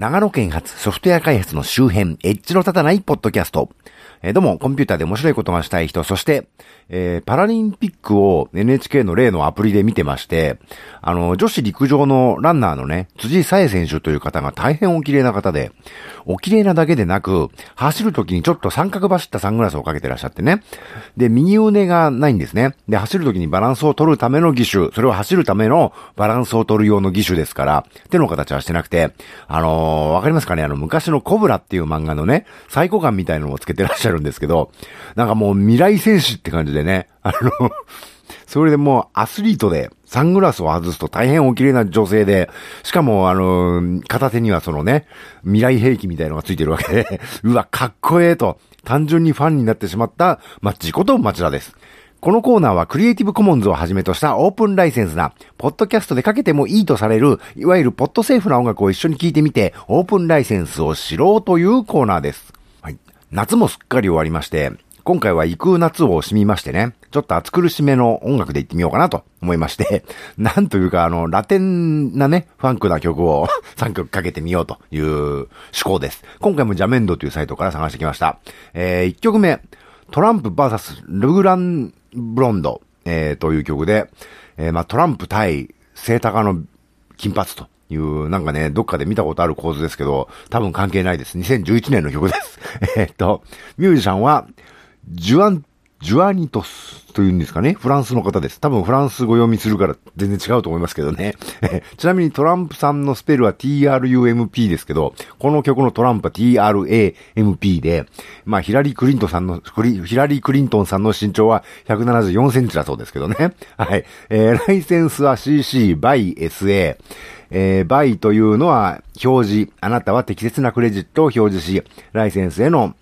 長野県発ソフトウェア開発の周辺、エッジの立たないポッドキャスト。えー、どうも、コンピューターで面白いことがしたい人、そして、えー、パラリンピックを NHK の例のアプリで見てまして、あの、女子陸上のランナーのね、辻沙絵選手という方が大変お綺麗な方で、お綺麗なだけでなく、走る時にちょっと三角走ったサングラスをかけてらっしゃってね。で、右腕がないんですね。で、走る時にバランスを取るための義手、それを走るためのバランスを取る用の義手ですから、手の形はしてなくて、あのわかりますかね？あの、昔のコブラっていう漫画のね、サイコ感みたいなのをつけてらっしゃるんですけど、なんかもう未来戦士って感じでね、あのそれでもうアスリートで、サングラスを外すと大変お綺麗な女性で、しかもあの、片手にはそのね、未来兵器みたいのがついてるわけで、うわ、かっこええと、単純にファンになってしまった、マッチこと町田です。このコーナーはクリエイティブコモンズをはじめとしたオープンライセンスな、ポッドキャストでかけてもいいとされる、いわゆるポッドセーフな音楽を一緒に聴いてみて、オープンライセンスを知ろうというコーナーです。はい。夏もすっかり終わりまして、今回は行く夏を惜しみましてね、ちょっと暑苦しめの音楽で行ってみようかなと思いまして、なんというかあの、ラテンなね、ファンクな曲を 3曲かけてみようという趣向です。今回もジャメンドというサイトから探してきました。えー、1曲目、トランプ VS ルグランブロンド、えー、という曲で、えー、まあ、トランプ対セータカの金髪という、なんかね、どっかで見たことある構図ですけど、多分関係ないです。2011年の曲です。えっと、ミュージシャンは、ジュアン、ジュアニトスというんですかね。フランスの方です。多分フランス語読みするから全然違うと思いますけどね。ちなみにトランプさんのスペルは TRUMP ですけど、この曲のトランプは TRAMP で、まあヒラリー・クリントンさんの、ヒラリー・クリントンさんの身長は174センチだそうですけどね。はい。えー、ライセンスは CC by SA。えー、バイというのは表示、あなたは適切なクレジットを表示し、ライセンスへの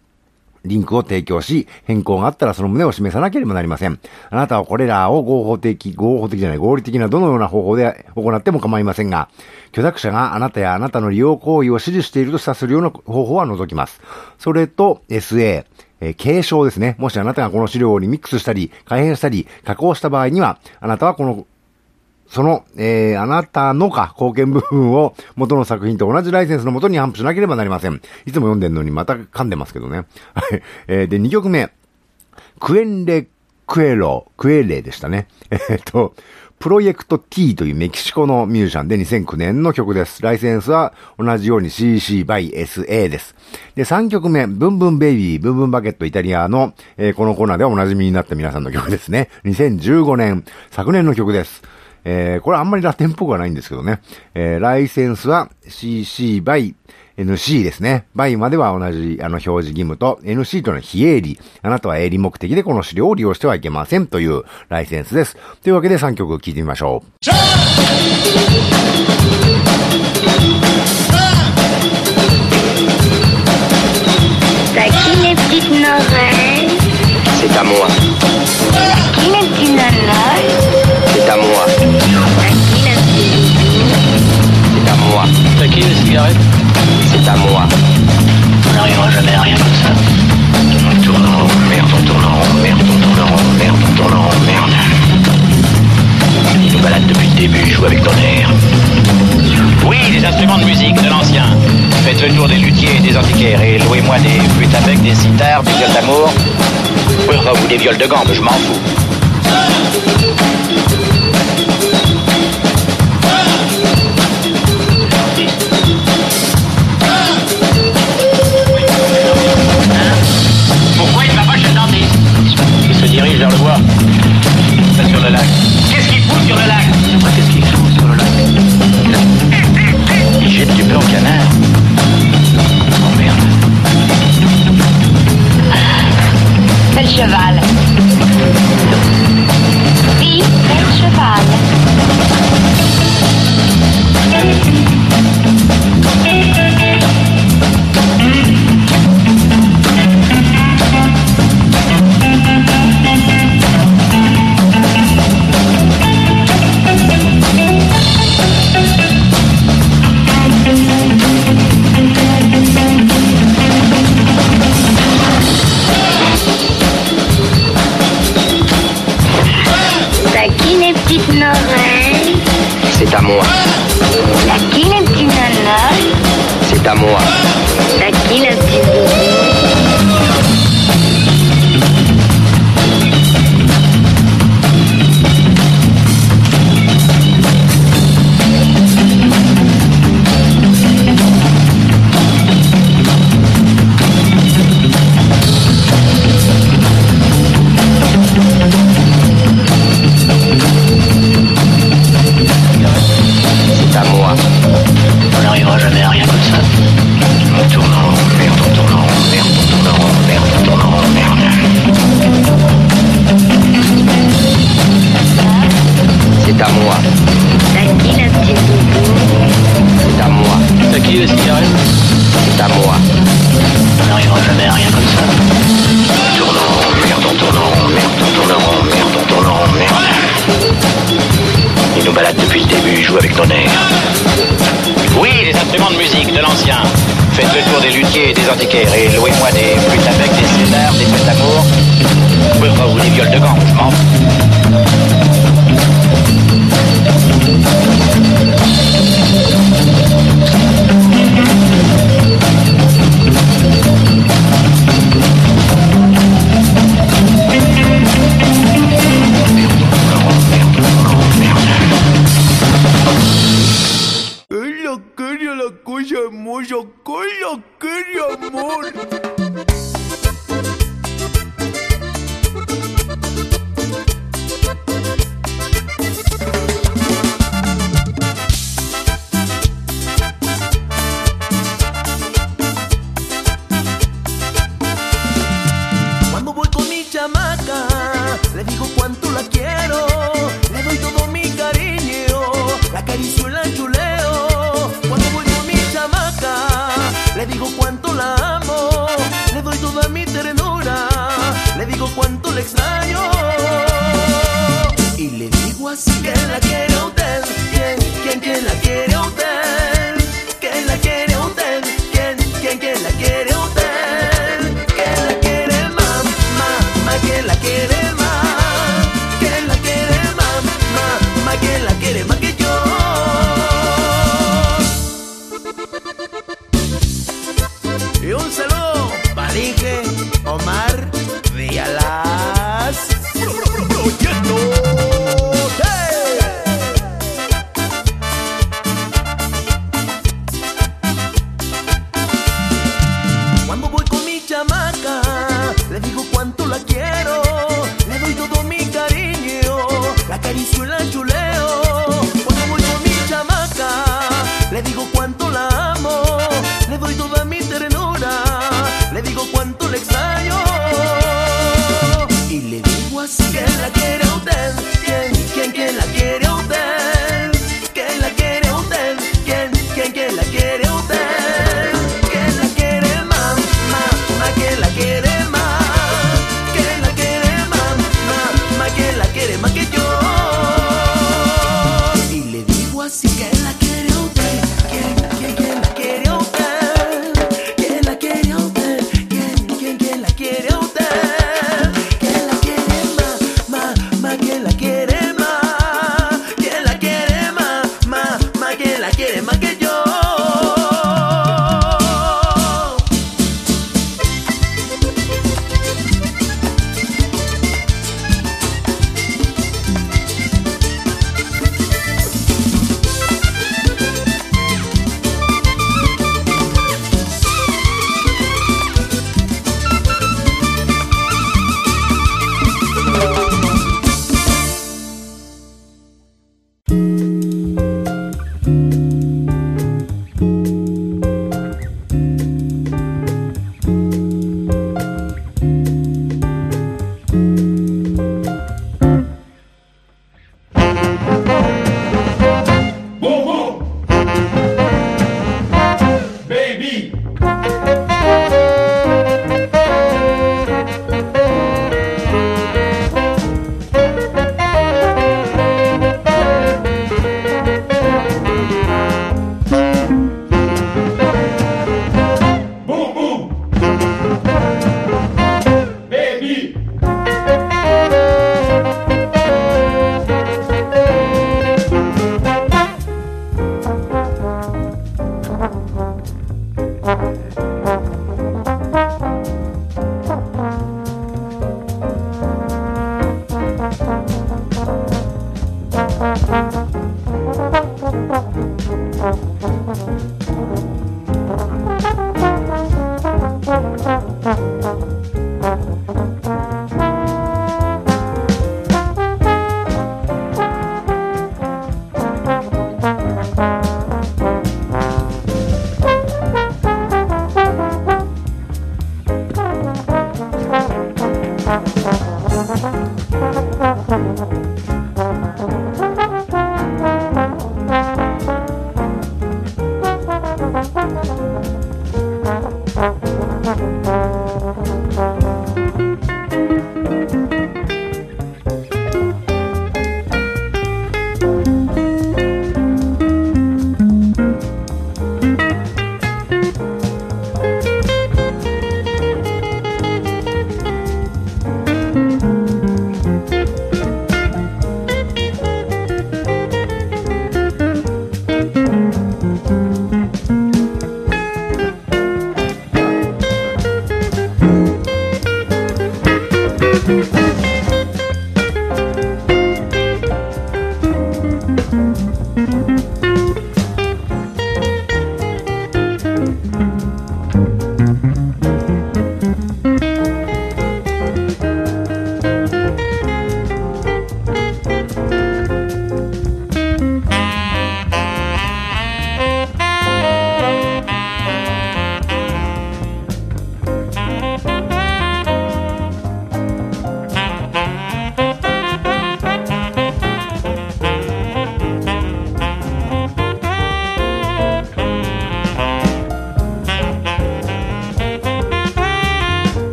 リンクを提供し、変更があったらその旨を示さなければなりません。あなたはこれらを合法的、合法的じゃない、合理的などのような方法で行っても構いませんが、許諾者があなたやあなたの利用行為を指示していると示唆するような方法は除きます。それと SA、えー、継承ですね。もしあなたがこの資料にミックスしたり、改変したり、加工した場合には、あなたはこのその、えー、あなたのか、貢献部分を元の作品と同じライセンスのもとに頒布しなければなりません。いつも読んでんのにまた噛んでますけどね。はい。えー、で、2曲目。クエンレ・クエロ、クエレでしたね。えー、っと、プロジェクト T というメキシコのミュージシャンで2009年の曲です。ライセンスは同じように CC by SA です。で、3曲目、ブンブンベイビー、ブンブンバケットイタリアの、えー、このコーナーではお馴染みになった皆さんの曲ですね。2015年、昨年の曲です。えー、これあんまりラテンっぽくはないんですけどね。えー、ライセンスは CC by NC ですね。by までは同じ、あの、表示義務と、NC というのは非営利。あなたは営利目的でこの資料を利用してはいけませんというライセンスです。というわけで3曲聴いてみましょう。C'est à moi. Les cigarettes C'est à moi. On n'arrivera jamais à rien comme ça. On tourne en rond, merde, on tourne en rond, merde, on tourne en rond, merde, on tourne en rond, merde. Il nous balade depuis le début, joue avec ton air. Oui, des instruments de musique de l'ancien. Faites le tour des luthiers et des antiquaires et louez-moi des flûtes avec, des sitars, des viols d'amour. Oui, enfin, vous des viols de gambe, je m'en fous. À moi. C'est à moi. T'as qui la cigarette C'est à moi. On n'arrivera jamais à rien comme ça. On tourne en rond, merde, on tourne en merde, on tourne en merde, on tourne en merde. Ils nous baladent depuis le début, ils jouent avec nos nerfs. Oui, les instruments de musique de l'ancien. Faites le tour des luthiers et des antiquaires et louez-moi des flûtes avec des césars, des fêtes d'amour. Enfin, ou des viols de gants, je m'en Thank you. Digo cuánto la amo, le doy toda mi ternura, le digo cuánto le extraño. Y le digo así que la quiere a usted, ¿quién, quién, quién la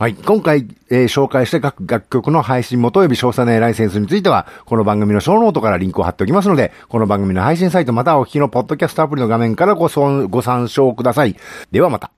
はい。今回、えー紹介した各楽曲の配信元及び詳細なライセンスについては、この番組のショーノートからリンクを貼っておきますので、この番組の配信サイトまたはお聞きのポッドキャストアプリの画面からごご参照ください。ではまた。